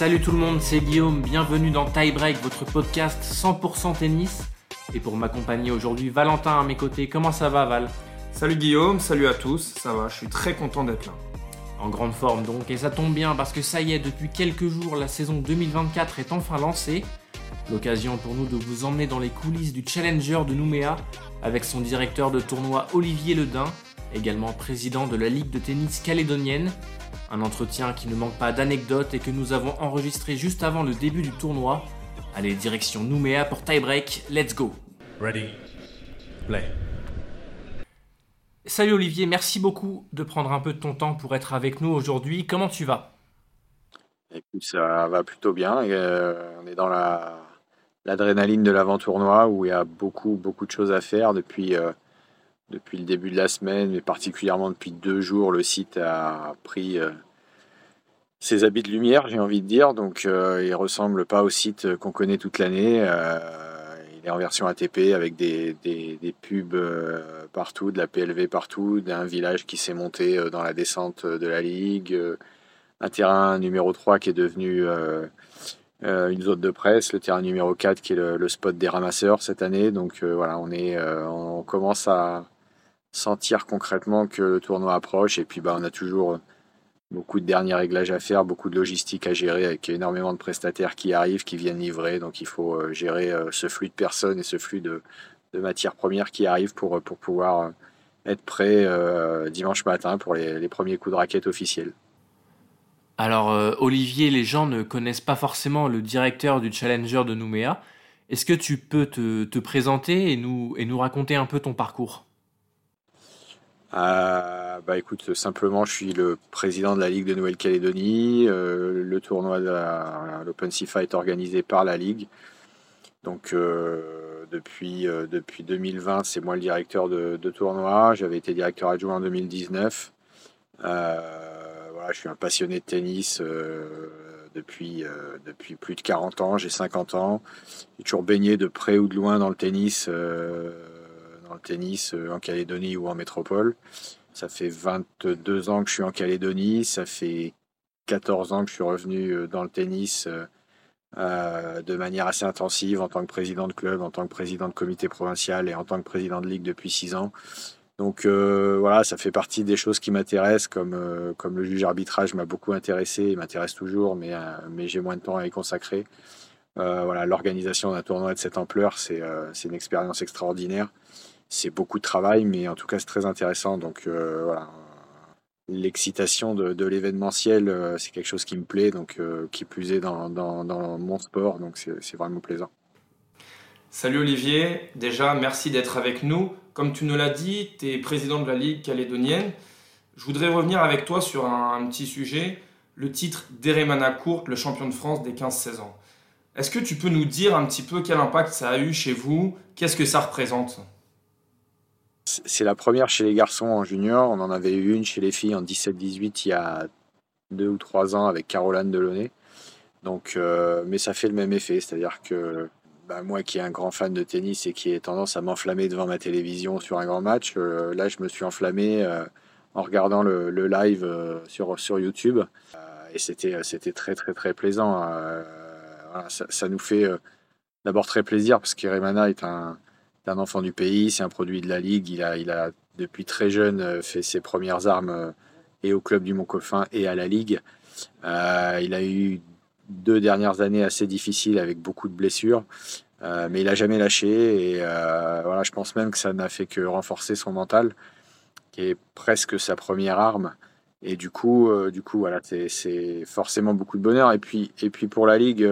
Salut tout le monde, c'est Guillaume, bienvenue dans Tie Break, votre podcast 100% tennis. Et pour m'accompagner aujourd'hui, Valentin à mes côtés. Comment ça va Val? Salut Guillaume, salut à tous, ça va, je suis très content d'être là. En grande forme donc, et ça tombe bien parce que ça y est, depuis quelques jours, la saison 2024 est enfin lancée. L'occasion pour nous de vous emmener dans les coulisses du Challenger de Nouméa avec son directeur de tournoi Olivier Ledin, également président de la Ligue de tennis calédonienne. Un entretien qui ne manque pas d'anecdotes et que nous avons enregistré juste avant le début du tournoi. Allez, direction Nouméa pour tie-break, let's go Ready? Play. Salut Olivier, merci beaucoup de prendre un peu de ton temps pour être avec nous aujourd'hui. Comment tu vas? Écoute, ça va plutôt bien. Et, euh, on est dans la l'adrénaline de l'avant-tournoi où il y a beaucoup beaucoup de choses à faire depuis euh, depuis le début de la semaine, mais particulièrement depuis deux jours, le site a pris euh, ses habits de lumière, j'ai envie de dire. Donc, euh, il ressemble pas au site qu'on connaît toute l'année. Euh, il est en version ATP avec des, pubs euh, partout, de la PLV partout, d'un village qui s'est monté dans la descente de la ligue, un terrain numéro 3 qui est devenu une zone de presse, le terrain numéro 4 qui est le, spot des ramasseurs cette année. Donc voilà, on, est, on commence à sentir concrètement que le tournoi approche et puis bah, on a toujours beaucoup de derniers réglages à faire, beaucoup de logistique à gérer avec énormément de prestataires qui arrivent, qui viennent livrer. Donc il faut euh, gérer euh, ce flux de personnes et ce flux de, matières premières qui arrivent pour, pouvoir euh, être prêt euh, dimanche matin pour les, premiers coups de raquette officiels. Alors euh, Olivier, les gens ne connaissent pas forcément le directeur du Challenger de Nouméa. Est-ce que tu peux te, te présenter et nous, raconter un peu ton parcours? Euh, bah écoute, simplement, je suis le président de la Ligue de Nouvelle-Calédonie. Euh, le tournoi de l'Open CIFA est organisé par la Ligue. Donc euh, depuis, euh, depuis 2020, c'est moi le directeur de, tournoi. J'avais été directeur adjoint en 2019. Euh, voilà, je suis un passionné de tennis depuis, depuis plus de 40 ans. J'ai 50 ans. J'ai toujours baigné de près ou de loin dans le tennis, dans le tennis euh, en Calédonie ou en métropole. Ça fait 22 ans que je suis en Calédonie. Ça fait 14 ans que je suis revenu euh, dans le tennis euh, de manière assez intensive en tant que président de club, en tant que président de comité provincial et en tant que président de ligue depuis 6 ans. Donc voilà, ça fait partie des choses qui m'intéressent, comme, comme le juge arbitrage m'a beaucoup intéressé et m'intéresse toujours, mais, mais j'ai moins de temps à y consacrer. Voilà, L'organisation d'un tournoi de cette ampleur, c'est une expérience extraordinaire. C'est beaucoup de travail, mais en tout cas, c'est très intéressant. Donc euh, voilà, l'excitation de, l'événementiel, euh, c'est quelque chose qui me plaît, donc euh, qui plus est dans, dans, mon sport, donc c'est vraiment plaisant. Salut Olivier, déjà merci d'être avec nous. Comme tu nous l'as dit, tu es président de la Ligue calédonienne. Je voudrais revenir avec toi sur un, un petit sujet, le titre d'Eremana Courte, le champion de France des 15-16 ans. Est-ce que tu peux nous dire un petit peu quel impact ça a eu chez vous? Qu'est-ce que ça représente? C'est la première chez les garçons en junior. On en avait eu une chez les filles en 17-18 il y a deux ou trois ans avec Caroline Delaunay. Donc, euh, mais ça fait le même effet, c'est-à-dire que bah, moi qui est un grand fan de tennis et qui ai tendance à m'enflammer devant ma télévision sur un grand match, euh, là je me suis enflammé euh, en regardant le, live sur, sur YouTube et c'était c'était très très très plaisant. Ça, ça nous fait d'abord très plaisir parce qu'Iremana est un, un enfant du pays, c'est un produit de la ligue. Il a, il a depuis très jeune euh, fait ses premières armes euh, et au club du Mont-Coffin et à la ligue. Euh, il a eu deux dernières années assez difficiles avec beaucoup de blessures, mais il a jamais lâché. Et voilà, je pense même que ça n'a fait que renforcer son mental, qui est presque sa première arme. Et du coup, du coup, voilà, c'est- forcément beaucoup de bonheur. Et puis, et puis pour la ligue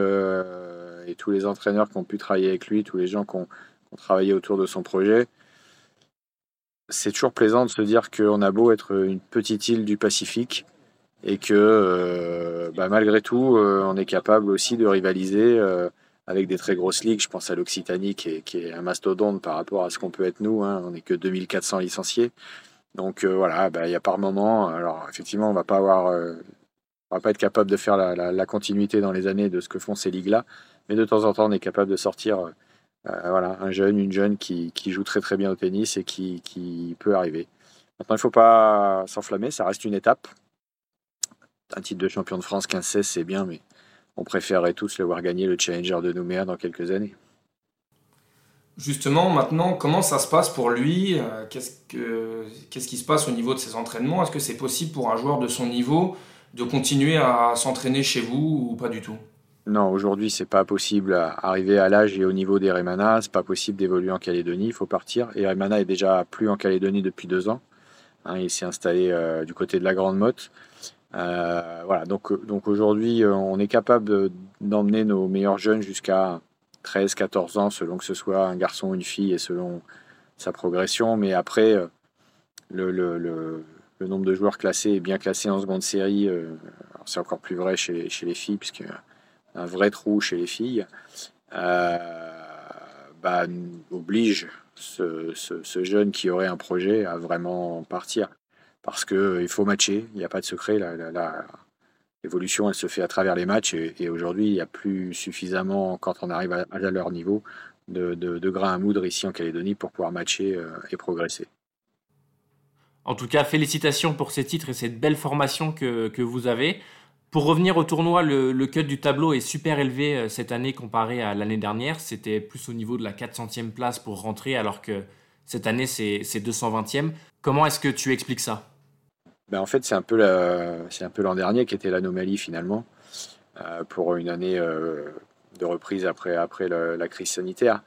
et tous les entraîneurs qui ont pu travailler avec lui, tous les gens qui ont, travaillé autour de son projet, c'est toujours plaisant de se dire qu'on a beau être une petite île du Pacifique et que euh, bah, malgré tout, euh, on est capable aussi de rivaliser euh, avec des très grosses ligues. Je pense à l'Occitanie qui est, un mastodonte par rapport à ce qu'on peut être nous. hein. On n'est que 2400 licenciés. Donc voilà, bah, il y a par moment, alors effectivement, on va va pas être capable de faire la, la- la continuité dans les années de ce que font ces ligues-là, mais de temps en temps, on est capable de sortir euh, voilà, un jeune, une jeune qui, joue très très bien au tennis et qui, peut arriver. Maintenant, il ne faut pas s'enflammer, ça reste une étape. Un titre de champion de France 15-16, c'est bien, mais on préférerait tous le voir gagner le Challenger de Nouméa dans quelques années. Justement, maintenant, comment ça se passe pour lui? Euh, Qu'est-ce, que, qu'est-ce qui se passe au niveau de ses entraînements? Est-ce que c'est possible pour un joueur de son niveau de continuer à s'entraîner chez vous ou pas du tout? Non, aujourd'hui, c'est pas possible. Arriver à l'âge et au niveau des Remana, c'est pas possible d'évoluer en Calédonie. Il faut partir. Et Remana est déjà plus en Calédonie depuis deux ans. Hein, il s'est installé euh, du côté de la Grande Motte. Euh, voilà, donc, donc aujourd'hui, on est capable d'emmener nos meilleurs jeunes jusqu'à 13, 14 ans, selon que ce soit un garçon ou une fille et selon sa progression. Mais après, euh, le, le, le, nombre de joueurs classés est bien classé en seconde série. Euh, c'est encore plus vrai chez, chez les filles, puisque un vrai trou chez les filles euh, bah, oblige ce, jeune qui aurait un projet à vraiment partir. Parce qu'il faut matcher, il n'y a pas de secret. l'évolution, se fait à travers les matchs. Et, aujourd'hui, il n'y a plus suffisamment, quand on arrive à, leur niveau, de, de, grains à moudre ici en Calédonie pour pouvoir matcher euh, et progresser. En tout cas, félicitations pour ces titres et cette belle formation que vous avez. Pour revenir au tournoi, le, cut du tableau est super élevé euh, cette année comparé à l'année dernière. C'était plus au niveau de la 400e place pour rentrer, alors que cette année, c'est 220e. Comment est-ce que tu expliques ça? Ben, en fait, c'est un peu l'an dernier qui était l'anomalie finalement euh, pour une année euh, de reprise après, après la crise sanitaire.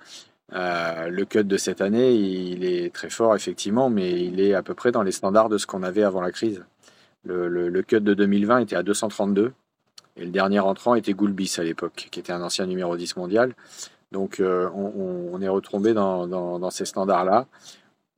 Le cut de cette année, il est très fort effectivement, mais il est à peu près dans les standards de ce qu'on avait avant la crise. Le, cut de 2020 était à 232 et le dernier entrant était Goulbis à l'époque, qui était un ancien numéro 10 mondial. Donc on, on, est retombé dans, ces standards-là.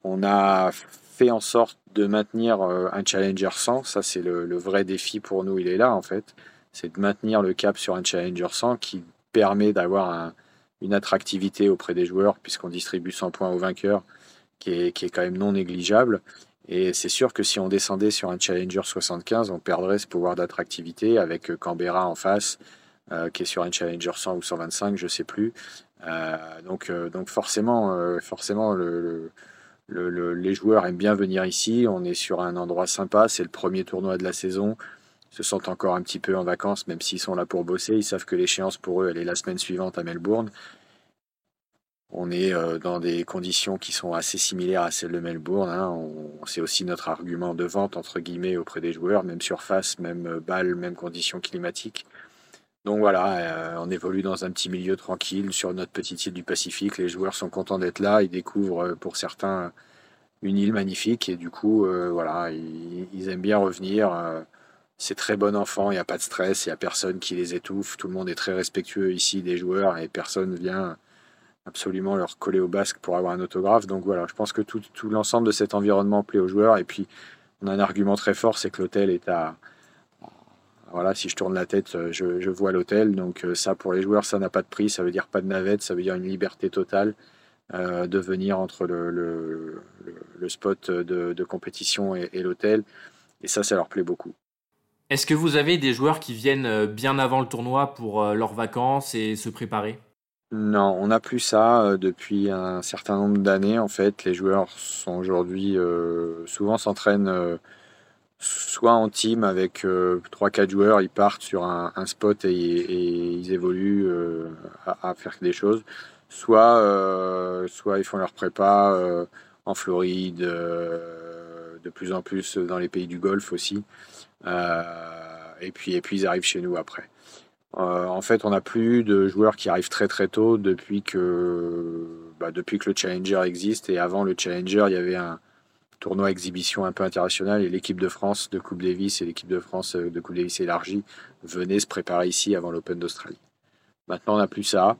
On a fait en sorte de maintenir euh, un Challenger 100. Ça, c'est le, vrai défi pour nous. Il est là, en fait. C'est de maintenir le cap sur un Challenger 100 qui permet d'avoir une attractivité auprès des joueurs, puisqu'on distribue 100 points aux vainqueurs, qui est quand même non négligeable. Et c'est sûr que si on descendait sur un Challenger 75, on perdrait ce pouvoir d'attractivité avec euh, Canberra en face, euh, qui est sur un Challenger 100 ou 125, je sais plus. donc, donc forcément, forcément le les joueurs aiment bien venir ici. On est sur un endroit sympa. C'est le premier tournoi de la saison. Ils se sentent encore un petit peu en vacances, même s'ils sont là pour bosser. Ils savent que l'échéance pour eux, elle est la semaine suivante à Melbourne. On est euh, dans des conditions qui sont assez similaires à celles de Melbourne. Hein. C'est aussi notre argument de vente, entre guillemets, auprès des joueurs. Même surface, même balle, même conditions climatiques. Donc voilà, euh, on évolue dans un petit milieu tranquille sur notre petite île du Pacifique. Les joueurs sont contents d'être là. Ils découvrent euh, pour certains une île magnifique et du coup, euh, voilà, ils, aiment bien revenir. c'est très bon enfant, il n'y a pas de stress, il n'y a personne qui les étouffe. Tout le monde est très respectueux ici des joueurs et personne vient absolument leur coller au basque pour avoir un autographe. Donc voilà, je pense que tout, l'ensemble de cet environnement plaît aux joueurs. Et puis, on a un argument très fort, c'est que l'hôtel est à voilà, si je tourne la tête, euh, je, vois l'hôtel. Donc euh, ça, pour les joueurs, ça n'a pas de prix. Ça veut dire pas de navette. Ça veut dire une liberté totale euh, de venir entre le, le, spot de, compétition et, l'hôtel. Et ça, ça leur plaît beaucoup. Est-ce que vous avez des joueurs qui viennent bien avant le tournoi pour leurs vacances et se préparer? Non, on n'a plus ça depuis un certain nombre d'années. En fait, les joueurs sont aujourd'hui souvent s'entraînent soit en team avec euh, 3-4 joueurs, ils partent sur un, spot et, ils évoluent euh, à, faire des choses, soit, euh, soit ils font leur prépa en Floride, de plus en plus dans les pays du Golfe aussi, et, puis, et puis ils arrivent chez nous après. En fait, on n'a plus de joueurs qui arrivent très très tôt depuis que, bah, depuis que le Challenger existe. Et avant le Challenger, il y avait un, tournoi exhibition un peu international et l'équipe de France de Coupe Davis et l'équipe de France euh, de Coupe Davis élargie venaient se préparer ici avant l'Open d'Australie. Maintenant, on n'a plus ça.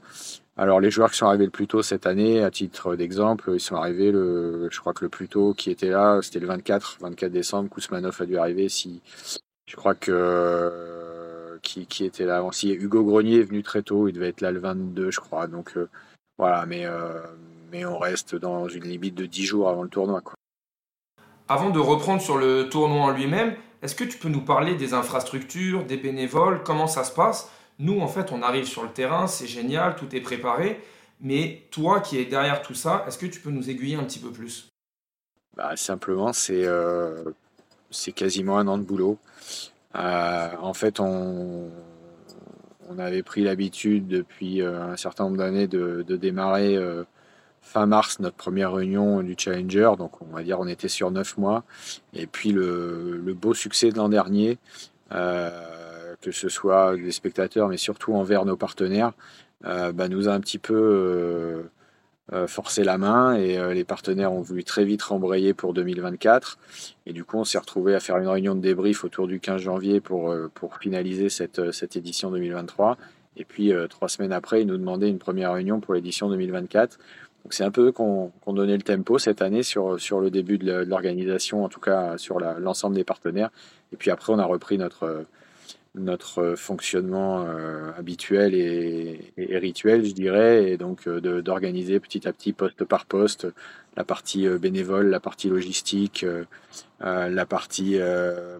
Alors, les joueurs qui sont arrivés le plus tôt cette année, à titre d'exemple, ils sont arrivés, le, je crois que le plus tôt qui était là, c'était le 24, 24 décembre. Kousmanov a dû arriver. Si, je crois que qui, qui, était là avant. Si Hugo Grenier est venu très tôt, il devait être là le 22, je crois. Donc euh, voilà, mais, euh, mais on reste dans une limite de 10 jours avant le tournoi. Quoi. Avant de reprendre sur le tournoi en lui-même, est-ce que tu peux nous parler des infrastructures, des bénévoles, comment ça se passe? Nous, en fait, on arrive sur le terrain, c'est génial, tout est préparé. Mais toi qui es derrière tout ça, est-ce que tu peux nous aiguiller un petit peu plus? Bah, Simplement, c'est euh, quasiment un an de boulot. Euh, en fait, on, avait pris l'habitude depuis un certain nombre d'années de, démarrer fin mars notre première réunion du Challenger, donc on va dire on était sur neuf mois. Et puis le, beau succès de l'an dernier, que ce soit des spectateurs, mais surtout envers nos partenaires, bah, nous a un petit peu euh, forcer la main et euh, les partenaires ont voulu très vite rembrayer pour 2024. Et du coup, on s'est retrouvé à faire une réunion de débrief autour du 15 janvier pour, euh, pour finaliser cette, édition 2023. Et puis, trois semaines après, ils nous demandaient une première réunion pour l'édition 2024. Donc, c'est un peu qu'on qu donnait le tempo cette année sur le début de l'organisation, en tout cas sur l'ensemble des partenaires. Et puis après, on a repris notre notre fonctionnement euh, habituel et, rituel, je dirais, et donc euh, d'organiser petit à petit, poste par poste, la partie euh, bénévole, la partie logistique, la partie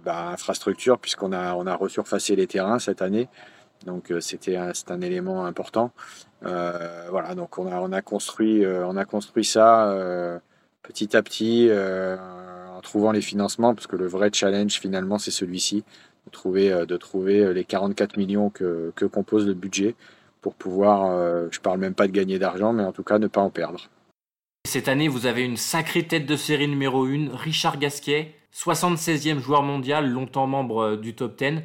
bah, infrastructure, puisqu'on a, on a resurfacé les terrains cette année. Donc c'était un, un élément important. voilà, donc on a, on a construit, on a construit ça petit à petit en trouvant les financements, parce que le vrai challenge finalement c'est celui-ci, de trouver, euh, de trouver euh, les 44 millions que, que compose le budget pour pouvoir, euh, je parle même pas de gagner d'argent, mais en tout cas ne pas en perdre. Cette année, vous avez une sacrée tête de série numéro 1, Richard Gasquet, 76e joueur mondial, longtemps membre du top 10.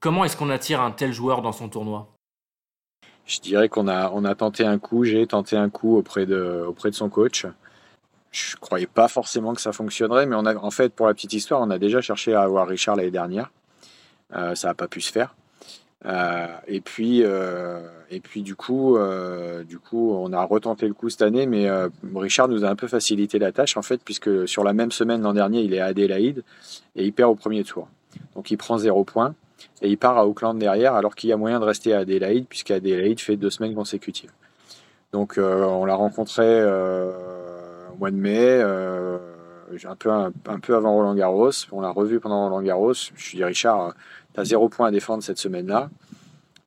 Comment est-ce qu'on attire un tel joueur dans son tournoi? Je dirais qu'on a, on a tenté un coup, j'ai tenté un coup auprès de, auprès de son coach. Je ne croyais pas forcément que ça fonctionnerait, mais on a, en fait, pour la petite histoire, on a déjà cherché à avoir Richard l'année dernière. Euh, ça n'a pas pu se faire. Euh, et puis, euh, et puis du coup, du coup, on a retenté le coup cette année, mais Richard nous a un peu facilité la tâche en fait, puisque sur la même semaine l'an dernier, il est à Adélaïde et il perd au premier tour. Donc il prend zéro point et il part à Auckland derrière, alors qu'il y a moyen de rester à Adélaïde, puisqu'Adélaïde fait deux semaines consécutives. Donc on l'a rencontré au mois de mai, un peu, un, peu avant Roland Garros. On l'a revu pendant Roland Garros. Je lui dis Richard, tu as zéro point à défendre cette semaine-là.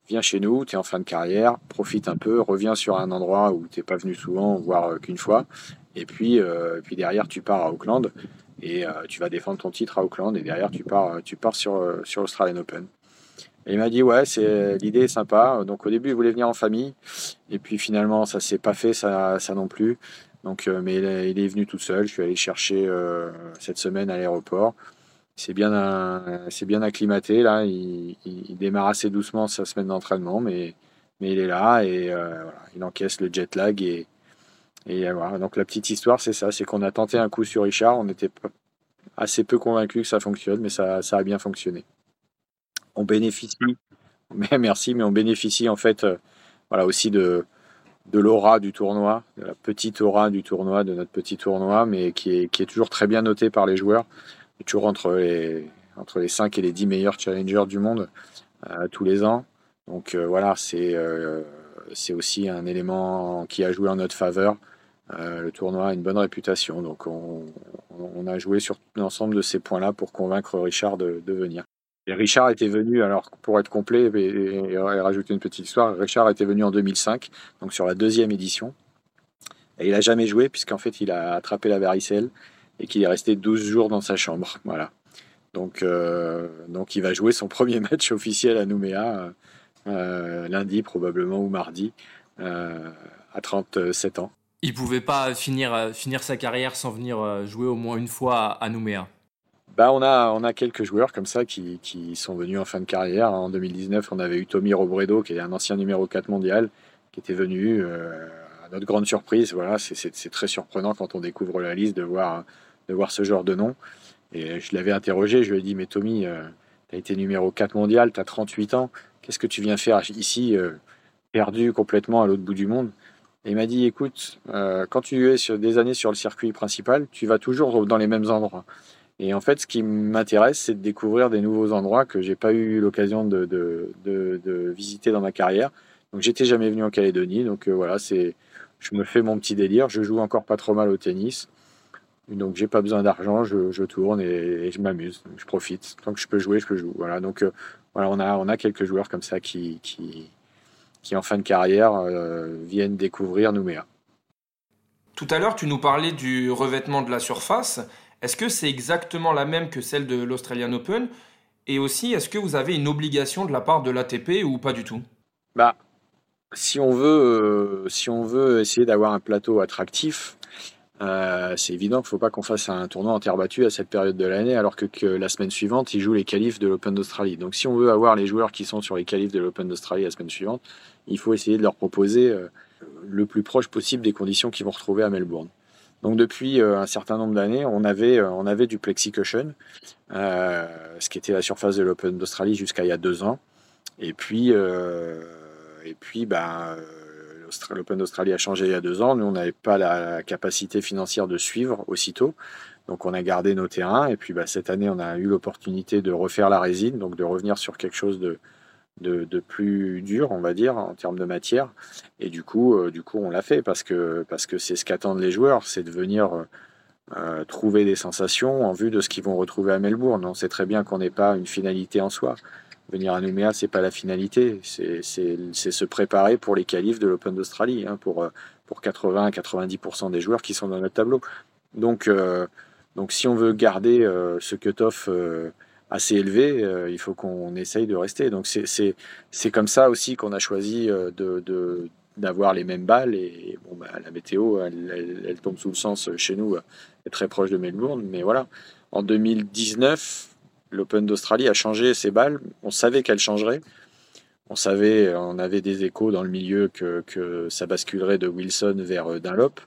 Viens chez nous, tu es en fin de carrière, profite un peu, reviens sur un endroit où tu n'es pas venu souvent, voire euh, qu'une fois. Et puis, euh, puis derrière, tu pars à Auckland et euh, tu vas défendre ton titre à Auckland. Et derrière, tu pars, tu pars sur, sur l'Australian Open. Et il m'a dit ouais, c'est l'idée est sympa. Donc au début, il voulait venir en famille, et puis finalement, ça s'est pas fait, ça, ça non plus. Donc, mais il est, venu tout seul. Je suis allé chercher cette semaine à l'aéroport c'est bien, c'est bien acclimaté là. Il, démarre assez doucement sa semaine d'entraînement, mais, mais il est là et euh, il encaisse le jet lag et, voilà. Donc la petite histoire, c'est ça, c'est qu'on a tenté un coup sur Richard. On était assez peu convaincu que ça fonctionne, mais ça, a bien fonctionné. On bénéficie, mais merci, mais on bénéficie en fait, euh, voilà aussi de de l'aura du tournoi, de la petite aura du tournoi, de notre petit tournoi, mais qui est, qui est toujours très bien noté par les joueurs toujours entre les, entre les 5 et les 10 meilleurs challengers du monde euh, tous les ans. Donc euh, voilà, c'est euh, aussi un élément qui a joué en notre faveur. le tournoi a une bonne réputation, donc on, on a joué sur l'ensemble de ces points-là pour convaincre Richard de, de, venir. Richard était venu, alors pour être complet et, rajouter une petite histoire, Richard était venu en 2005, donc sur la deuxième édition. Et il n'a jamais joué puisqu'en fait il a attrapé la varicelle et qu'il est resté 12 jours dans sa chambre. Voilà. Donc, euh, il va jouer son premier match officiel à Nouméa euh, lundi probablement ou mardi euh, à 37 ans. Il pouvait pas finir sa carrière sans venir jouer au moins une fois à Nouméa. Bah, on, a, quelques joueurs comme ça qui, sont venus en fin de carrière. En 2019, on avait eu Tommy Robredo, qui est un ancien numéro 4 mondial, qui était venu à notre grande surprise. Voilà, c'est très surprenant quand on découvre la liste de voir de voir ce genre de nom. Et je l'avais interrogé, je lui ai dit, mais Tommy, euh, tu as été numéro 4 mondial, tu as 38 ans, qu'est-ce que tu viens faire ici, euh, perdu complètement à l'autre bout du monde? Et il m'a dit, écoute, euh, quand tu es sur des années sur le circuit principal, tu vas toujours dans les mêmes endroits. Et en fait, ce qui m'intéresse, c'est de découvrir des nouveaux endroits que j'ai pas eu l'occasion de, visiter dans ma carrière. Donc, j'étais jamais venu en Calédonie. Donc, voilà, c'est, je me fais mon petit délire. Je joue encore pas trop mal au tennis. Donc j'ai pas besoin d'argent, je, tourne et, je m'amuse, je profite. Tant que je peux jouer, je peux jouer. Voilà, donc euh, voilà, on a, on a quelques joueurs comme ça qui, qui, qui en fin de carrière euh, viennent découvrir Nouméa. Tout à l'heure, tu nous parlais du revêtement de la surface. Est-ce que c'est exactement la même que celle de l'Australian Open? Et aussi, est-ce que vous avez une obligation de la part de l'ATP ou pas du tout? Bah, si on veut, si on veut essayer d'avoir un plateau attractif, euh, c'est évident qu'il ne faut pas qu'on fasse un tournoi en terre battue à cette période de l'année, alors que, que, la semaine suivante, ils jouent les qualifs de l'Open d'Australie. Donc si on veut avoir les joueurs qui sont sur les qualifs de l'Open d'Australie la semaine suivante, il faut essayer de leur proposer euh, le plus proche possible des conditions qu'ils vont retrouver à Melbourne. Donc depuis euh, un certain nombre d'années, on avait, avait du plexi cushion, ce qui était la surface de l'Open d'Australie jusqu'à il y a deux ans. Et puis, et puis ben, l'Open d'Australie a changé il y a deux ans. Nous, on n'avait pas la capacité financière de suivre aussitôt. Donc, on a gardé nos terrains. Et puis, bah, cette année, on a eu l'opportunité de refaire la résine, donc de revenir sur quelque chose de, de, plus dur, on va dire, en termes de matière. Et du coup, euh, du coup on l'a fait parce que parce que c'est ce qu'attendent les joueurs, c'est de venir euh, euh, trouver des sensations en vue de ce qu'ils vont retrouver à Melbourne. On sait très bien qu'on n'est pas une finalité en soi venir à Nouméa, c'est pas la finalité, c'est se préparer pour les qualifs de l'Open d'Australie, hein, pour, pour 80-90% des joueurs qui sont dans notre tableau. Donc, donc si on veut garder ce cut-off assez élevé, il faut qu'on essaye de rester. Donc c'est comme ça aussi qu'on a choisi de, d'avoir les mêmes balles et bon bah, la météo elle, tombe sous le sens chez nous est très proche de Melbourne mais voilà en 2019 l'Open d'Australie a changé ses balles. On savait qu'elle changerait. On savait, on avait des échos dans le milieu que, ça basculerait de Wilson vers euh, Dunlop.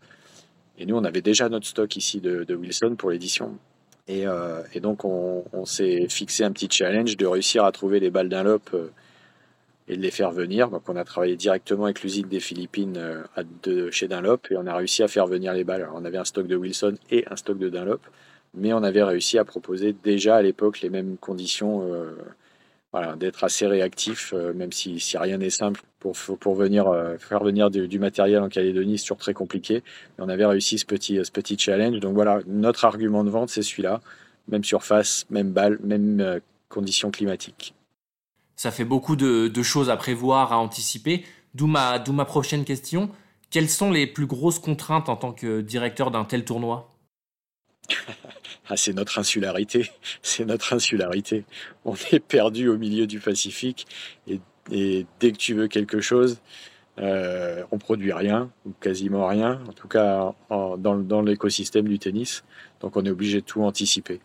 Et nous, on avait déjà notre stock ici de, Wilson pour l'édition. Euh, et, donc, on, s'est fixé un petit challenge de réussir à trouver les balles Dunlop euh, et de les faire venir. Donc, on a travaillé directement avec l'usine des Philippines de, chez Dunlop et on a réussi à faire venir les balles. on avait un stock de Wilson et un stock de Dunlop mais on avait réussi à proposer déjà à l'époque les mêmes conditions, euh, voilà, d'être assez réactif, euh, même si, si rien n'est simple pour, pour venir euh, faire venir du, matériel en Calédonie, c'est toujours très compliqué. Mais on avait réussi ce petit, ce petit challenge. Donc voilà, notre argument de vente, c'est celui-là. Même surface, même balle, même conditions climatiques. Ça fait beaucoup de, de, choses à prévoir, à anticiper. D'où ma, d'où ma prochaine question. Quelles sont les plus grosses contraintes en tant que directeur d'un tel tournoi? Ah, c'est notre insularité, c'est notre insularité. On est perdu au milieu du Pacifique et, dès que tu veux quelque chose, euh, on produit rien ou quasiment rien, en tout cas dans, l'écosystème du tennis. Donc on est obligé de tout anticiper.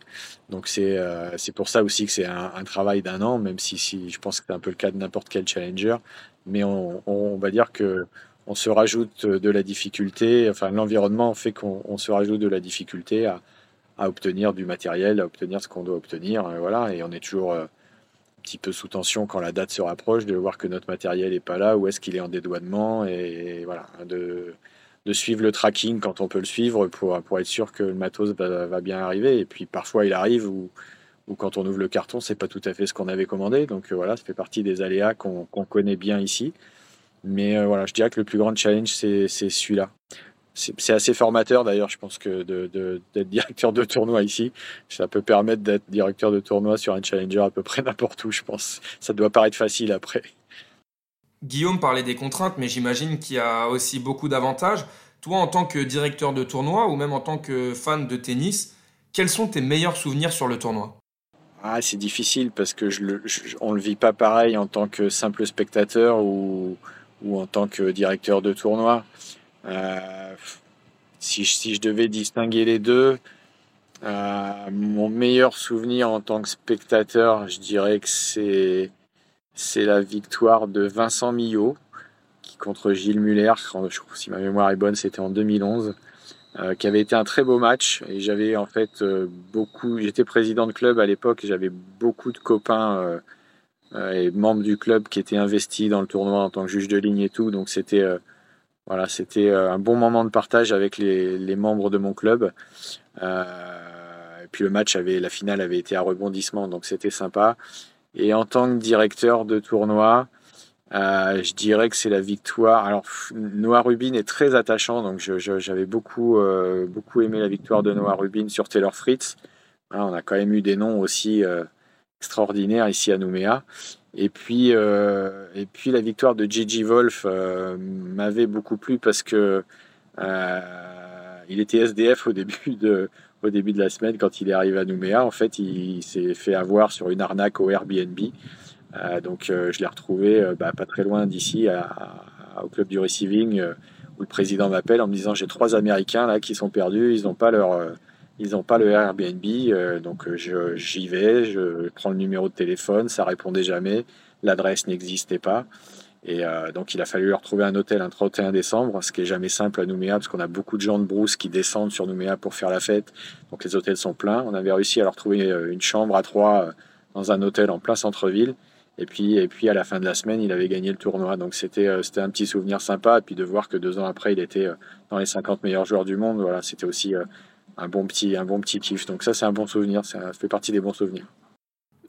Donc c'est euh, pour ça aussi que c'est un, travail d'un an, même si, si je pense que c'est un peu le cas de n'importe quel challenger. Mais on, on, va dire que on se rajoute de la difficulté, enfin l'environnement fait qu'on se rajoute de la difficulté à, à obtenir du matériel, à obtenir ce qu'on doit obtenir. Euh, voilà, et on est toujours euh, un petit peu sous tension quand la date se rapproche de voir que notre matériel n'est pas là, ou est-ce qu'il est en dédouanement, et, voilà, de, suivre le tracking quand on peut le suivre pour, pour être sûr que le matos va, bien arriver. Et puis parfois il arrive ou, ou quand on ouvre le carton, c'est pas tout à fait ce qu'on avait commandé. Donc euh, voilà, ça fait partie des aléas qu'on connaît bien ici. Mais voilà, je dirais que le plus grand challenge, c'est celui-là c'est assez formateur d'ailleurs, je pense que d'être directeur de tournoi ici, ça peut permettre d'être directeur de tournoi sur un challenger à peu près n'importe où, je pense. Ça doit paraître facile après. Guillaume parlait des contraintes, mais j'imagine qu'il y a aussi beaucoup d'avantages. Toi, en tant que directeur de tournoi ou même en tant que fan de tennis, quels sont tes meilleurs souvenirs sur le tournoi? Ah, C'est difficile parce que je le, on le vit pas pareil en tant que simple spectateur ou, ou en tant que directeur de tournoi. Euh, si, je devais distinguer les deux, euh, mon meilleur souvenir en tant que spectateur, je dirais que c'est c'est la victoire de Vincent Millot qui contre Gilles Muller, si ma mémoire est bonne, c'était en 2011, euh, qui avait été un très beau match. Et j'avais en fait beaucoup, j'étais président de club à l'époque, j'avais beaucoup de copains et membres du club qui étaient investis dans le tournoi en tant que juge de ligne et tout. Donc c'était voilà, c'était euh, un bon moment de partage avec les, membres de mon club. Euh, et puis le match avait, la finale avait été à rebondissement, donc c'était sympa. Et en tant que directeur de tournoi, euh, je dirais que c'est la victoire. Alors Noah Rubin est très attachant, donc j'avais beaucoup beaucoup aimé la victoire de Noah Rubin sur Taylor Fritz. Hein, on a quand même eu des noms aussi extraordinaires ici à Nouméa. Et puis, euh, et puis la victoire de Gigi Wolf euh, m'avait beaucoup plu parce que euh, il était SDF au début de au début de la semaine quand il est arrivé à Nouméa. En fait, il, s'est fait avoir sur une arnaque au Airbnb. donc je l'ai retrouvé bah, pas très loin d'ici, au club du receiving, où le président m'appelle en me disant j'ai trois Américains là qui sont perdus, ils n'ont pas leur ils n'ont pas le Airbnb, donc j'y vais, je prends le numéro de téléphone, ça répondait jamais, l'adresse n'existait pas. Et euh, donc il a fallu leur trouver un hôtel un 31 décembre, ce qui est jamais simple à Nouméa parce qu'on a beaucoup de gens de brousse qui descendent sur Nouméa pour faire la fête. Donc les hôtels sont pleins. On avait réussi à leur trouver euh, une chambre à trois euh, dans un hôtel en plein centre-ville. Et puis, et puis à la fin de la semaine, il avait gagné le tournoi. Donc c'était c'était un petit souvenir sympa. Et puis de voir que deux ans après, il était dans les 50 meilleurs joueurs du monde. Voilà, c'était aussi un bon petit un bon petit kiff. Donc ça c'est un bon souvenir. Ça fait partie des bons souvenirs.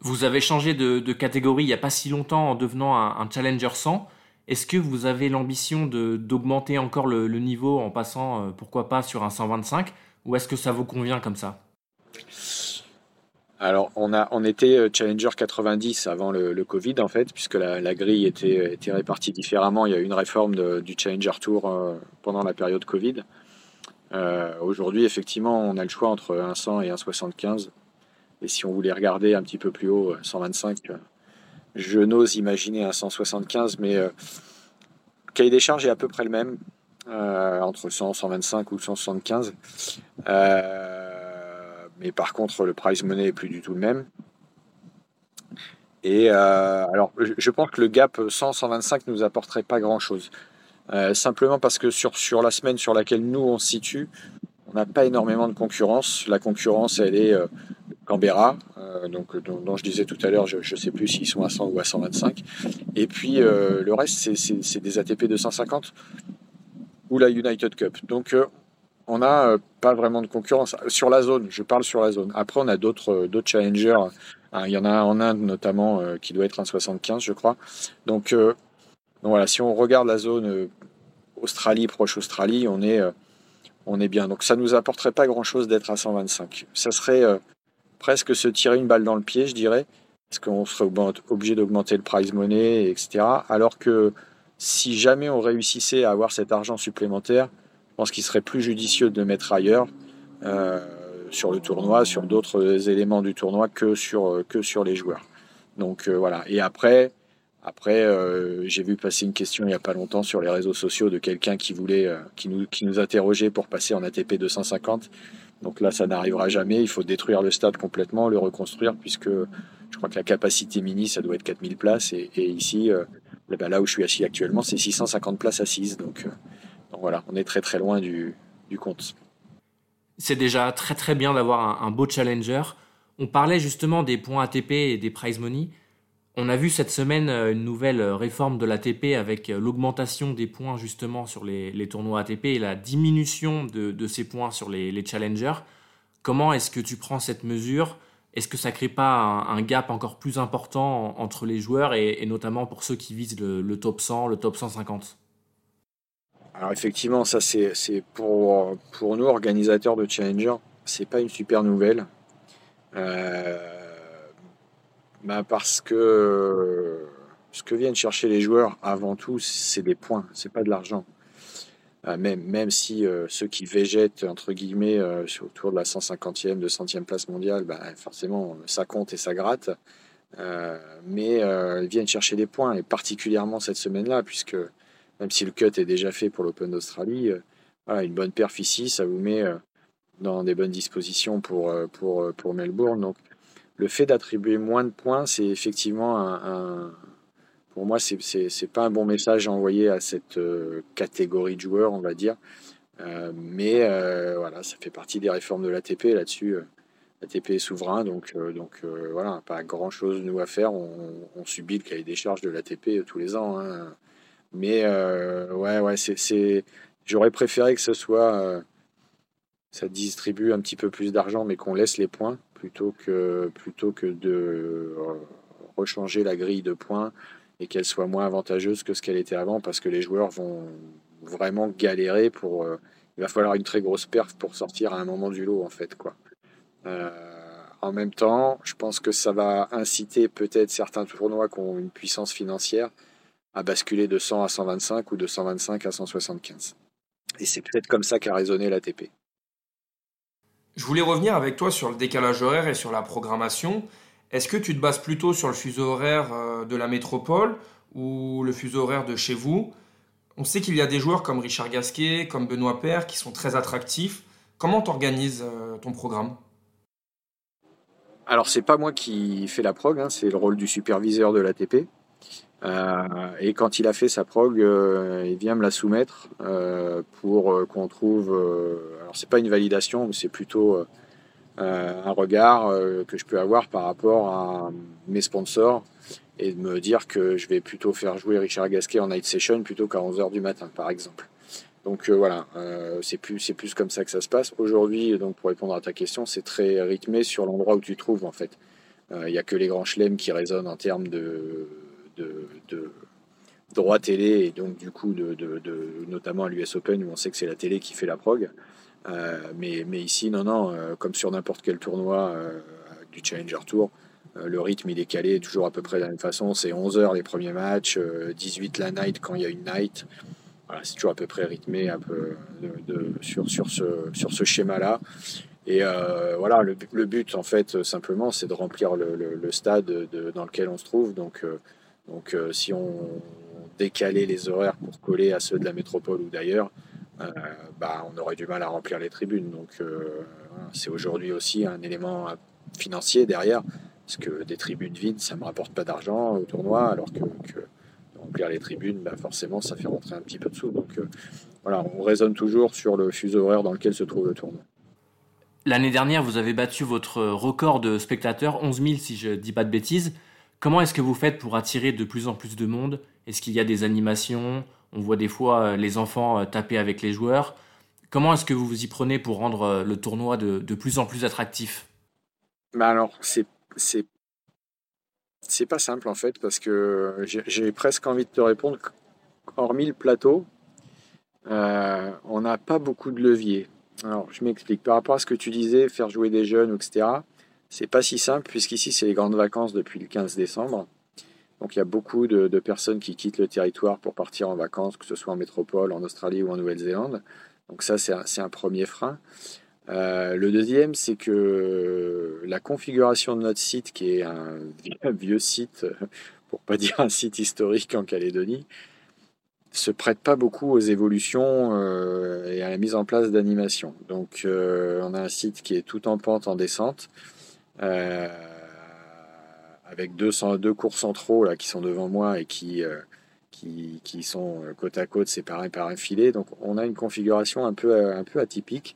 Vous avez changé de, catégorie il n'y a pas si longtemps en devenant un, Challenger 100. Est-ce que vous avez l'ambition d'augmenter encore le, niveau en passant, euh, pourquoi pas, sur un 125 Ou est-ce que ça vous convient comme ça? Alors, on, a, on était euh, Challenger 90 avant le, Covid, en fait, puisque la, grille était, était, répartie différemment. Il y a eu une réforme du Challenger Tour euh, pendant la période Covid. Aujourd'hui, effectivement, on a le choix entre un 100 et un 75. Et si on voulait regarder un petit peu plus haut, 125, euh, je n'ose imaginer un 175, mais le euh, cahier des charges est à peu près le même, euh, entre 100, 125 ou 175. mais par contre, le price money est plus du tout le même. Et alors, je pense que le gap 100-125 nous apporterait pas grand-chose. Simplement parce que sur, sur la semaine sur laquelle nous on se situe, on n'a pas énormément de concurrence. La concurrence, elle est Canberra, euh, donc, dont, je disais tout à l'heure, je ne sais plus s'ils sont à 100 ou à 125. Et puis euh, le reste, c'est des ATP 250 ou la United Cup. Donc euh, on n'a pas vraiment de concurrence. Sur la zone, je parle sur la zone. Après, on a d'autres challengers. Hein, il y en a un en Inde notamment qui doit être un 75, je crois. Donc, donc voilà, si on regarde la zone Australie, proche Australie, on est, on est bien. Donc ça ne nous apporterait pas grand-chose d'être à 125. Ça serait presque se tirer une balle dans le pied, je dirais, parce qu'on serait obligé d'augmenter le prize money, etc. Alors que si jamais on réussissait à avoir cet argent supplémentaire, je pense qu'il serait plus judicieux de le mettre ailleurs, euh, sur le tournoi, sur d'autres éléments du tournoi que sur, que sur les joueurs. Donc euh, voilà. Et après, après euh, j'ai vu passer une question il n'y a pas longtemps sur les réseaux sociaux de quelqu'un qui voulait, qui, nous, qui nous interrogeait pour passer en ATP 250. Donc là, ça n'arrivera jamais. Il faut détruire le stade complètement, le reconstruire, puisque je crois que la capacité mini, ça doit être 4000 places. Et, ici, euh, ben là où je suis assis actuellement, c'est 650 places assises. Donc, euh, voilà, on est très très loin du, du compte. C'est déjà très très bien d'avoir un, beau challenger. On parlait justement des points ATP et des prize money. On a vu cette semaine euh, une nouvelle euh, réforme de l'ATP avec euh, l'augmentation des points justement sur les, tournois ATP et la diminution de, ces points sur les, challengers. Comment est-ce que tu prends cette mesure? Est-ce que ça crée pas un, gap encore plus important entre les joueurs et, notamment pour ceux qui visent le, top 100, le top 150 alors effectivement, ça c'est pour, nous, organisateurs de Challenger, c'est pas une super nouvelle. Bah Parce que euh, ce que viennent chercher les joueurs avant tout, c'est des points, c'est pas de l'argent. Euh, même, même si euh, ceux qui végètent, entre guillemets, autour de la 150e, 200e place mondiale, bah, forcément, ça compte et ça gratte. mais ils viennent chercher des points, et particulièrement cette semaine-là, puisque même si le cut est déjà fait pour l'Open d'Australie, voilà, une bonne perf ici, ça vous met dans des bonnes dispositions pour, pour, pour Melbourne. Donc, le fait d'attribuer moins de points, c'est effectivement un, pour moi, c'est n'est pas un bon message à envoyer à cette euh, catégorie de joueurs, on va dire. Euh, mais euh, voilà, ça fait partie des réformes de l'ATP là-dessus. L'ATP est souverain, donc, donc voilà, pas grand-chose nous à faire. On, subit le cahier des charges de l'ATP tous les ans. Hein. Mais ouais, ouais, c'est, j'aurais préféré que ce soit, ça distribue un petit peu plus d'argent, mais qu'on laisse les points plutôt que, plutôt que de euh, rechanger la grille de points et qu'elle soit moins avantageuse que ce qu'elle était avant parce que les joueurs vont vraiment galérer pour. Euh, il va falloir une très grosse perf pour sortir à un moment du lot en fait quoi. Euh, en même temps, je pense que ça va inciter peut-être certains tournois qui ont une puissance financière à basculer de 100 à 125 ou de 125 à 175. Et c'est peut-être comme ça qu'a résonné l'ATP. Je voulais revenir avec toi sur le décalage horaire et sur la programmation. Est-ce que tu te bases plutôt sur le fuseau horaire euh, de la métropole ou le fuseau horaire de chez vous? On sait qu'il y a des joueurs comme Richard Gasquet, comme Benoît Père, qui sont très attractifs. Comment tu organises euh, ton programme? Alors, c'est pas moi qui fais la prog, hein, c'est le rôle du superviseur de l'ATP. Euh, et quand il a fait sa prog, il vient me la soumettre pour qu'on trouve. alors, c'est pas une validation, mais c'est plutôt euh, un regard euh, que je peux avoir par rapport à mes sponsors et de me dire que je vais plutôt faire jouer Richard Gasquet en night session plutôt qu'à 11h du matin, par exemple. Donc euh, voilà, c'est plus comme ça que ça se passe. Aujourd'hui, donc pour répondre à ta question, c'est très rythmé sur l'endroit où tu trouves en fait. Il n'y a que les grands chelems qui résonnent en termes de, de, droit télé et donc du coup de, notamment à l'US Open où on sait que c'est la télé qui fait la prog. Euh, mais, mais, ici, non, non, euh, comme sur n'importe quel tournoi euh, du Challenger Tour, le rythme est calé toujours à peu près de la même façon. C'est 11 heures les premiers matchs, 18 la night quand il y a une night. C'est toujours à peu près rythmé un peu sur, sur ce, sur ce schéma-là. Et voilà, le, but en fait simplement, c'est de remplir le, le, stade de, dans lequel on se trouve. Donc, donc si on décalait les horaires pour coller à ceux de la métropole ou d'ailleurs, euh, bah, on aurait du mal à remplir les tribunes. Donc euh, c'est aujourd'hui aussi un élément financier derrière, parce que des tribunes vides, ça ne me rapporte pas d'argent au tournoi, alors que, remplir les tribunes, bah, forcément, ça fait rentrer un petit peu de sous. Donc euh, voilà, on raisonne toujours sur le fuseau horaire dans lequel se trouve le tournoi. L'année dernière, vous avez battu votre record de spectateurs, 11 000 si je ne dis pas de bêtises. Comment est-ce que vous faites pour attirer de plus en plus de monde? Est-ce qu'il y a des animations? On voit des fois euh, les enfants euh, taper avec les joueurs. Comment est-ce que vous vous y prenez pour rendre euh, le tournoi de, plus en plus attractif? Bah alors, c'est, pas simple en fait, parce que j'ai, presque envie de te répondre, hormis le plateau, on n'a pas beaucoup de leviers. Alors, je m'explique. Par rapport à ce que tu disais, faire jouer des jeunes, etc., c'est pas si simple, puisqu'ici, c'est les grandes vacances depuis le 15 décembre. Donc il y a beaucoup de, personnes qui quittent le territoire pour partir en vacances, que ce soit en métropole, en Australie ou en Nouvelle-Zélande. Donc ça, c'est un, premier frein. Euh, le deuxième, c'est que la configuration de notre site, qui est un vieux site, pour pas dire un site historique en Calédonie, se prête pas beaucoup aux évolutions euh, et à la mise en place d'animations. Donc euh, on a un site qui est tout en pente, en descente avec deux, cours centraux là, qui sont devant moi et qui, euh, qui, sont euh, côte à côte séparés par un filet. Donc on a une configuration un peu, euh, un peu atypique.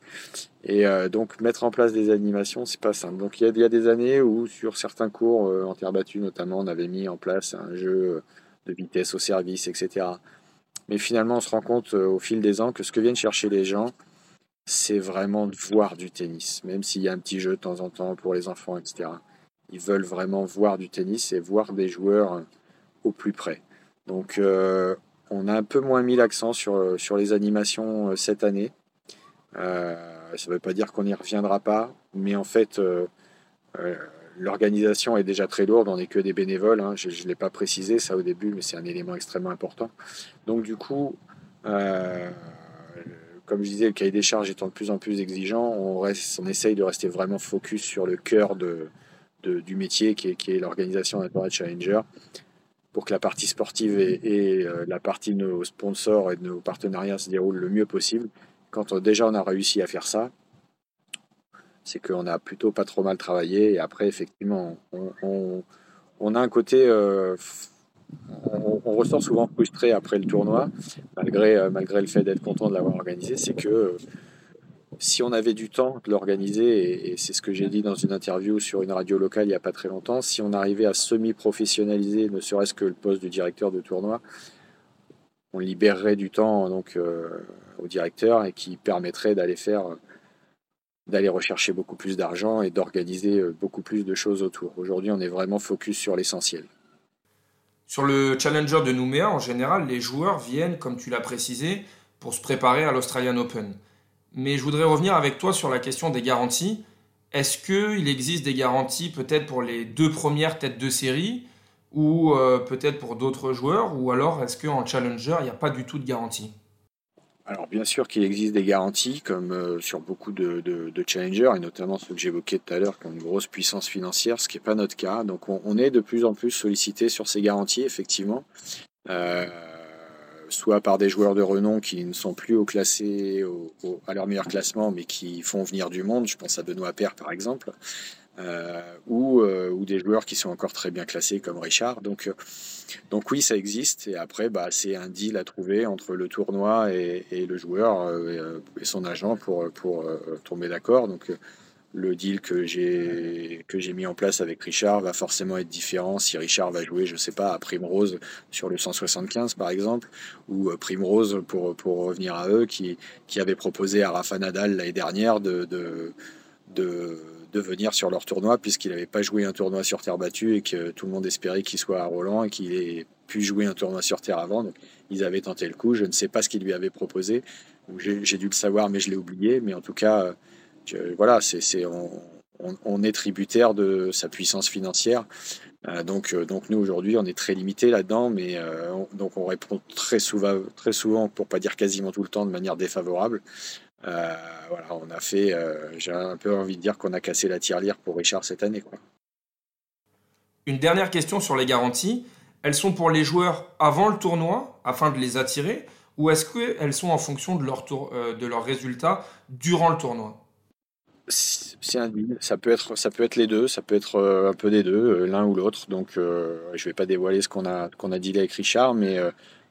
Et donc mettre en place des animations, c'est pas simple. Donc il y, a, il y, a, des années où sur certains cours en terre battue notamment, on avait mis en place un jeu de vitesse au service, etc. Mais finalement, on se rend compte au fil des ans que ce que viennent chercher les gens, c'est vraiment de voir du tennis, même s'il y a un petit jeu de temps en temps pour les enfants, etc. Ils veulent vraiment voir du tennis et voir des joueurs au plus près. Donc euh, on a un peu moins mis l'accent sur, sur les animations euh, cette année. Euh, ça ne veut pas dire qu'on n'y reviendra pas, mais en fait, l'organisation est déjà très lourde, on n'est que des bénévoles. Hein. Je ne l'ai pas précisé ça au début, mais c'est un élément extrêmement important. Donc du coup, comme je disais, le cahier des charges étant de plus en plus exigeant, on, on essaye de rester vraiment focus sur le cœur du métier qui est, l'organisation d'un tournoi Challenger pour que la partie sportive et, euh, la partie de nos sponsors et de nos partenariats se déroulent le mieux possible. Quand déjà on a réussi à faire ça, c'est qu'on a plutôt pas trop mal travaillé. Et après, effectivement, on, a un côté. Euh, on, ressort souvent frustré après le tournoi, malgré, euh, malgré le fait d'être content de l'avoir organisé. C'est que si on avait du temps de l'organiser, et, c'est ce que j'ai dit dans une interview sur une radio locale il n'y a pas très longtemps, si on arrivait à semi-professionnaliser ne serait-ce que le poste de directeur de tournoi, on libérerait du temps euh, au directeur et qui permettrait d'aller faire d'aller rechercher beaucoup plus d'argent et d'organiser euh, beaucoup plus de choses autour. Aujourd'hui, on est vraiment focus sur l'essentiel. Sur le Challenger de Nouméa, en général, les joueurs viennent, comme tu l'as précisé, pour se préparer à l'Australian Open. Mais je voudrais revenir avec toi sur la question des garanties. Est-ce qu'il existe des garanties peut-être pour les deux premières têtes de série ou euh, peut-être pour d'autres joueurs Ou alors est-ce qu'en Challenger, il n'y a pas du tout de garantie? Alors bien sûr qu'il existe des garanties, comme euh, sur beaucoup de, de, challengers, et notamment ceux que j'évoquais tout à l'heure, qui ont une grosse puissance financière, ce qui n'est pas notre cas. Donc on, est de plus en plus sollicité sur ces garanties, effectivement. Euh, soit par des joueurs de renom qui ne sont plus au classé à leur meilleur classement, mais qui font venir du monde. Je pense à Benoît Père, par exemple. Euh, ou, euh, ou, des joueurs qui sont encore très bien classés comme Richard. Donc, euh, oui, ça existe. Et après, bah, c'est un deal à trouver entre le tournoi et, le joueur et, son agent pour, tomber d'accord. Donc le deal que j'ai mis en place avec Richard va forcément être différent si Richard va jouer, je sais pas, à Primrose sur le 175 par exemple, ou Primrose pour pour revenir à eux qui qui avait proposé à Rafa Nadal l'année dernière de, de, de de venir sur leur tournoi puisqu'il n'avait pas joué un tournoi sur terre battue et que tout le monde espérait qu'il soit à Roland et qu'il ait pu jouer un tournoi sur terre avant. Donc ils avaient tenté le coup. Je ne sais pas ce qu'ils lui avaient proposé. J'ai dû le savoir, mais je l'ai oublié. Mais en tout cas, voilà, c'est on, est tributaire de sa puissance financière. Euh, donc, euh, donc nous aujourd'hui, on est très limité là-dedans, mais euh, donc on répond très souvent, très souvent, pour pas dire quasiment tout le temps, de manière défavorable. Voilà, on a fait, j'ai un peu envie de dire qu'on a cassé la tirelire pour Richard cette année. Une dernière question sur les garanties. Elles sont pour les joueurs avant le tournoi, afin de les attirer, ou est-ce qu'elles sont en fonction de leur, tour, de leurs résultats durant le tournoi? Ça peut être ça peut être les deux ça peut être un peu des deux l'un ou l'autre donc je vais pas dévoiler ce qu'on a qu'on a dit avec Richard mais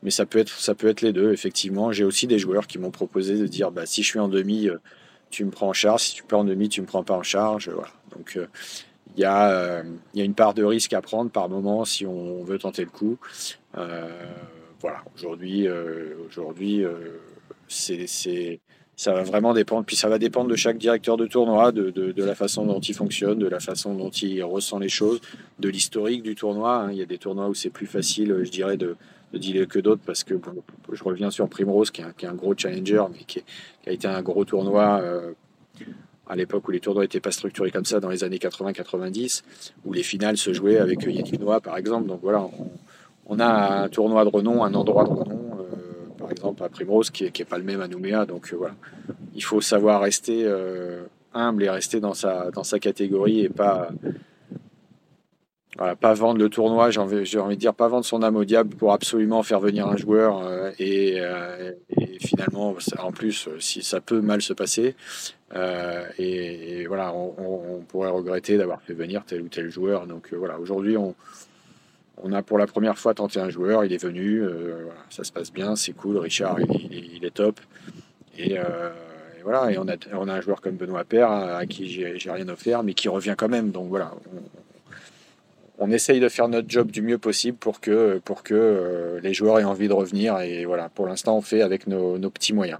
mais ça peut être, ça peut être les deux, effectivement. J'ai aussi des joueurs qui m'ont proposé de dire bah, si je suis en demi, euh, tu me prends en charge. Si tu perds en demi, tu me prends pas en charge. Donc, euh, il y, a, euh, y, a, une part de risque à prendre par moment si on veut tenter le coup. voilà, aujourd'hui, aujourd'hui c'est, ça va vraiment dépendre. Puis ça va dépendre de chaque directeur de tournoi, de, de, la façon dont il fonctionne, de la façon dont il ressent les choses, de l'historique du tournoi. Hein. Il y a des tournois où c'est plus facile, je dirais, de, de que d'autres parce que je reviens sur Primrose qui est un, gros challenger mais qui, a été un gros tournoi euh, à l'époque où les tournois n'étaient pas structurés comme ça dans les années 80-90 où les finales se jouaient avec Yannick Noah par exemple donc voilà on, a un tournoi de renom un endroit de renom exemple à Primrose qui n'est pas le même à Nouméa. Donc euh, voilà. Il faut savoir rester humble et rester dans sa, dans sa catégorie et pas pas vendre le tournoi, j'ai envie, de dire, pas vendre son âme au diable pour absolument faire venir un joueur euh, et, euh, finalement, en plus, si ça peut mal se passer, euh, et, voilà, on, pourrait regretter d'avoir fait venir tel ou tel joueur. Donc voilà, aujourd'hui, on, on, a pour la première fois tenté un joueur, il est venu, voilà, ça se passe bien, c'est cool, Richard, il, est top. Et, voilà, et on a, on a un joueur comme Benoît Père à qui j'ai rien offert, mais qui revient quand même. Donc voilà, on essaye de faire notre job du mieux possible pour que, pour que euh, les joueurs aient envie de revenir. Et voilà, pour l'instant, on fait avec nos, petits moyens.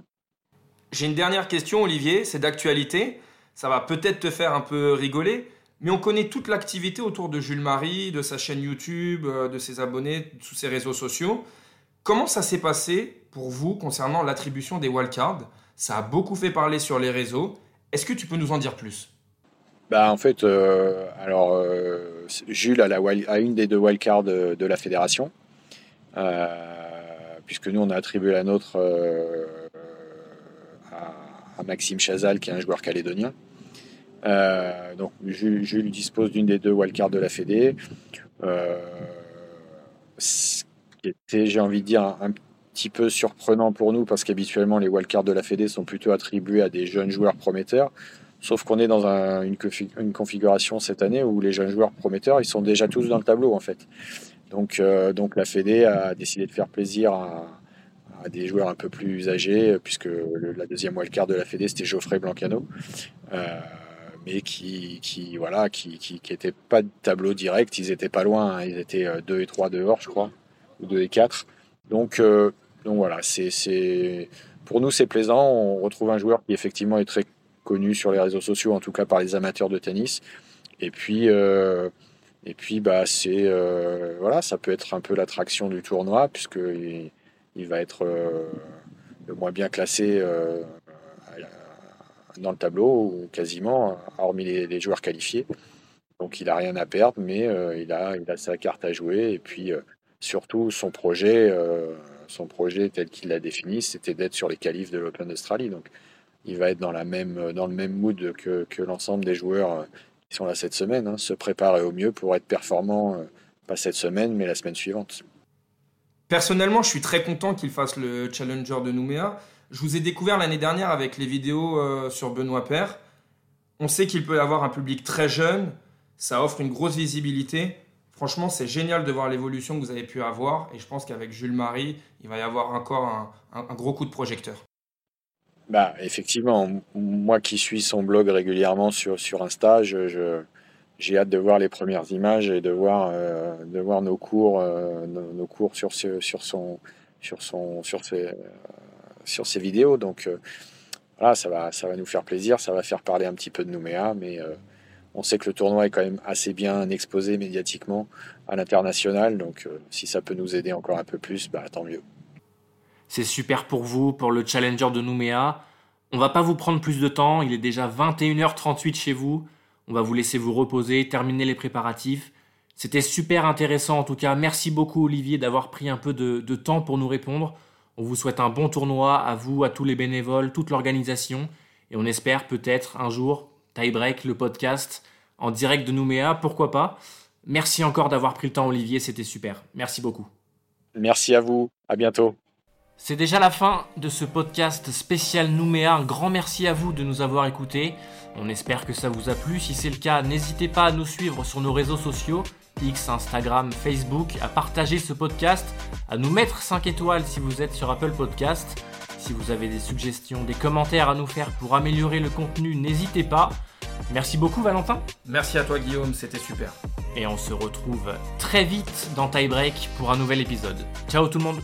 J'ai une dernière question, Olivier, c'est d'actualité. Ça va peut-être te faire un peu rigoler, mais on connaît toute l'activité autour de Jules Marie, de sa chaîne YouTube, euh, de ses abonnés, de ses réseaux sociaux. Comment ça s'est passé pour vous concernant l'attribution des wildcards? Ça a beaucoup fait parler sur les réseaux. Est-ce que tu peux nous en dire plus? Bah, en fait, euh, alors Jules a, une des deux wildcards de, la fédération, euh, puisque nous on a attribué la nôtre euh, à, Maxime Chazal, qui est un joueur calédonien. Euh, donc Jules, dispose d'une des deux wildcards de la Fédé. ce qui était, j'ai envie de dire, un, petit peu surprenant pour nous parce qu'habituellement les wildcards de la Fédé sont plutôt attribués à des jeunes joueurs prometteurs. Sauf qu'on est dans une, configuration cette année où les jeunes joueurs prometteurs, ils sont déjà tous dans le tableau en fait. Donc, euh, donc la Fédé a décidé de faire plaisir à, des joueurs un peu plus âgés, puisque la deuxième wildcard de la Fédé c'était Geoffrey Blancano, euh, mais qui, qui voilà, qui, qui, pas de tableau direct, ils étaient pas loin, hein. ils étaient 2 euh, et 3 dehors, je crois, ou 2 et 4. Donc, donc voilà, c'est pour nous c'est plaisant, on retrouve un joueur qui effectivement est très connu sur les réseaux sociaux, en tout cas par les amateurs de tennis. Et puis, euh, et puis bah, c'est, euh, voilà, ça peut être un peu l'attraction du tournoi, puisqu'il il va être euh, le moins bien classé dans le tableau, quasiment, hormis les, joueurs qualifiés. Donc il n'a rien à perdre, mais il, a, il a sa carte à jouer. Et puis surtout, son projet, son projet tel qu'il l'a défini, c'était d'être sur les qualifs de l'Open d'Australie. Donc il va être dans, la même, dans le même mood que, que l'ensemble des joueurs qui sont là cette semaine, hein, se préparer au mieux pour être performant, pas cette semaine, mais la semaine suivante. Personnellement, je suis très content qu'il fasse le Challenger de Nouméa. Je vous ai découvert l'année dernière avec les vidéos sur Benoît Père. On sait qu'il peut avoir un public très jeune, ça offre une grosse visibilité. Franchement, c'est génial de voir l'évolution que vous avez pu avoir et je pense qu'avec Jules Marie, il va y avoir encore un, gros coup de projecteur. Bah, effectivement, moi qui suis son blog régulièrement sur, sur Insta, j'ai hâte de voir les premières images et de voir, euh, de voir nos cours, euh, nos, cours sur, sur, son, sur, son, sur, ses, sur ses vidéos. Donc voilà, ça va, ça va nous faire plaisir, ça va faire parler un petit peu de Nouméa, mais on sait que le tournoi est quand même assez bien exposé médiatiquement à l'international, donc euh, si ça peut nous aider encore un peu plus, bah, tant mieux. C'est super pour vous, pour le Challenger de Nouméa. On va pas vous prendre plus de temps, il est déjà 21h38 chez vous. On va vous laisser vous reposer, terminer les préparatifs. C'était super intéressant en tout cas. Merci beaucoup Olivier d'avoir pris un peu de temps pour nous répondre. On vous souhaite un bon tournoi à vous, à tous les bénévoles, toute l'organisation. Et on espère peut-être un jour Tiebreak, le podcast en direct de Nouméa, pourquoi pas. Merci encore d'avoir pris le temps, Olivier, c'était super. Merci beaucoup. Merci à vous, à bientôt. C'est déjà la fin de ce podcast spécial Nouméa. Un grand merci à vous de nous avoir écoutés. On espère que ça vous a plu. Si c'est le cas, n'hésitez pas à nous suivre sur nos réseaux sociaux, X, Instagram, Facebook, à partager ce podcast, à nous mettre 5 étoiles si vous êtes sur Apple Podcast. Si vous avez des suggestions, des commentaires à nous faire pour améliorer le contenu, n'hésitez pas. Merci beaucoup Valentin. Merci à toi Guillaume, c'était super. Et on se retrouve très vite dans Tie Break pour un nouvel épisode. Ciao tout le monde